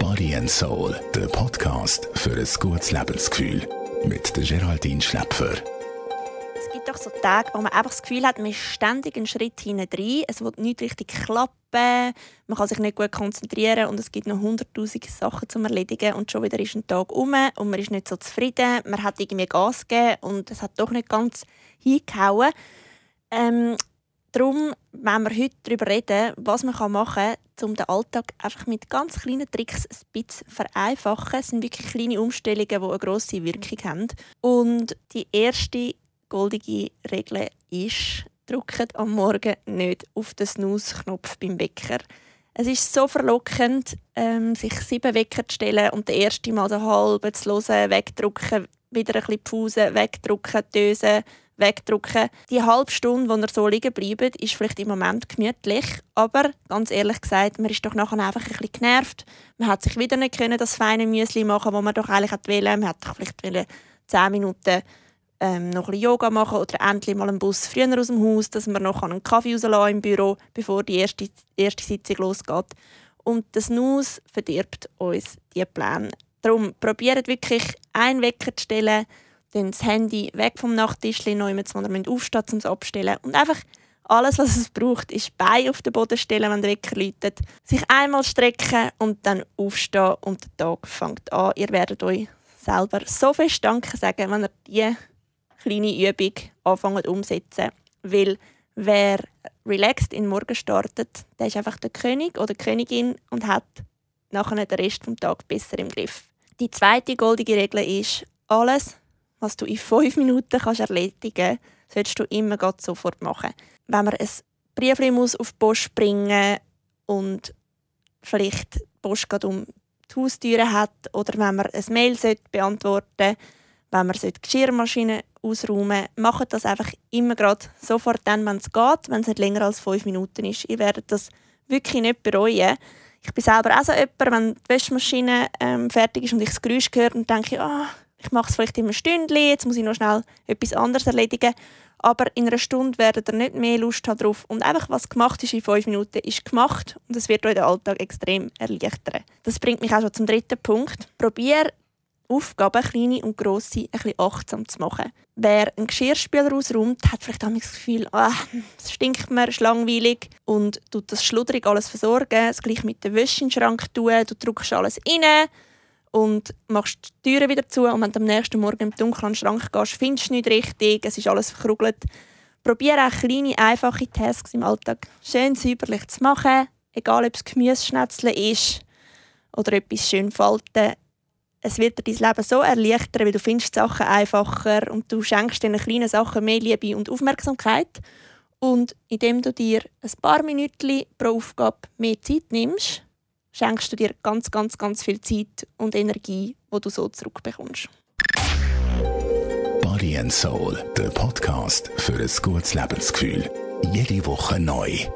Body and Soul, der Podcast für ein gutes Lebensgefühl. Mit der Geraldine Schläpfer. Es gibt doch so Tage, wo man einfach das Gefühl hat, man ist ständig einen Schritt hinein. Es wird nicht richtig klappen. Man kann sich nicht gut konzentrieren und es gibt noch hunderttausende Sachen zu erledigen. Und schon wieder ist ein Tag um und man ist nicht so zufrieden. Man hat irgendwie Gas gegeben und es hat doch nicht ganz hingehauen. Ähm, darum wenn wir heute darüber reden, was man machen kann, um den Alltag einfach mit ganz kleinen Tricks ein bisschen zu vereinfachen. Es sind wirklich kleine Umstellungen, die eine grosse Wirkung haben. Und die erste goldige Regel ist, drückt am Morgen nicht auf den Snooze-Knopf beim Wecker. Es ist so verlockend, ähm, sich sieben Wecker zu stellen und den ersten Mal den halben zu hören, wegdrücken, wieder ein bisschen Pause, wegdrücken, dösen, wegdrücken. Die halbe Stunde, die er so liegen bleibt, ist vielleicht im Moment gemütlich, aber ganz ehrlich gesagt, man ist doch nachher einfach ein bisschen genervt. Man hat sich wieder nicht können, das feine Müsli machen, das man doch eigentlich wollte. Man hat doch vielleicht 10 Minuten ähm, noch ein bisschen Yoga machen oder endlich mal einen Bus früher aus dem Haus, dass man noch einen Kaffee rauslassen im Büro, bevor die erste, erste Sitzung losgeht. Und das Nuss verdirbt uns diese Pläne. Darum probiert wirklich einen Wecker zu stellen, dann das Handy weg vom Nachttisch, noch immer, wo ihr aufstehen um es abzustellen. Und einfach alles, was es braucht, ist Bein auf den Boden stellen, wenn der Wecker läutet. Sich einmal strecken und dann aufstehen und der Tag fängt an. Ihr werdet euch selber so fest Danke sagen, wenn ihr diese kleine Übung anfangen umsetzen. Weil wer relaxed in den Morgen startet, der ist einfach der König oder Königin und hat nachher den Rest des Tages besser im Griff. Die zweite goldige Regel ist, alles, was du in fünf Minuten kannst erledigen kannst, solltest du immer sofort machen. Wenn man ein Brief muss auf die Post bringen und vielleicht die Post gerade um die Haustüre hat oder wenn man ein Mail beantworten sollte, wenn man die Geschirrmaschine ausräumen macht das einfach immer gerade sofort dann, wenn es geht, wenn es nicht länger als fünf Minuten ist. Ihr werdet das wirklich nicht bereuen. Ich bin selber auch so jemand, wenn die Wäschmaschine ähm, fertig ist und ich das Geräusch höre, und denke ich, oh, ich mache es vielleicht in einem Stündchen, jetzt muss ich noch schnell etwas anderes erledigen. Aber in einer Stunde werdet ihr nicht mehr Lust haben drauf. Und einfach, was gemacht ist in fünf Minuten, ist gemacht. Und es wird euch den Alltag extrem erleichtern. Das bringt mich auch schon zum dritten Punkt. Probier Aufgaben, kleine und grosse, ein bisschen achtsam zu machen. Wer einen Geschirrspüler ausräumt, hat vielleicht auch das Gefühl, ah, es stinkt mir, ist langweilig und tut das schludrig alles versorgen, das gleiche mit dem Wäsche in den Schrank tun, du drückst alles rein, und machst die Türen wieder zu und wenn du am nächsten Morgen im dunklen Schrank gehst, findest du nicht richtig, es ist alles verkrugelt. Probiere auch kleine, einfache Tasks im Alltag schön säuberlich zu machen, egal ob es Gemüseschnetzeln ist oder etwas schön falten. Es wird dir dein Leben so erleichtern, weil du findest Sachen einfacher und du schenkst diesen kleinen Sachen mehr Liebe und Aufmerksamkeit. Und indem du dir ein paar Minuten pro Aufgabe mehr Zeit nimmst, schenkst du dir ganz, ganz, ganz viel Zeit und Energie, wo du so zurückbekommst. Body and Soul, der Podcast für ein gutes Lebensgefühl. Jede Woche neu.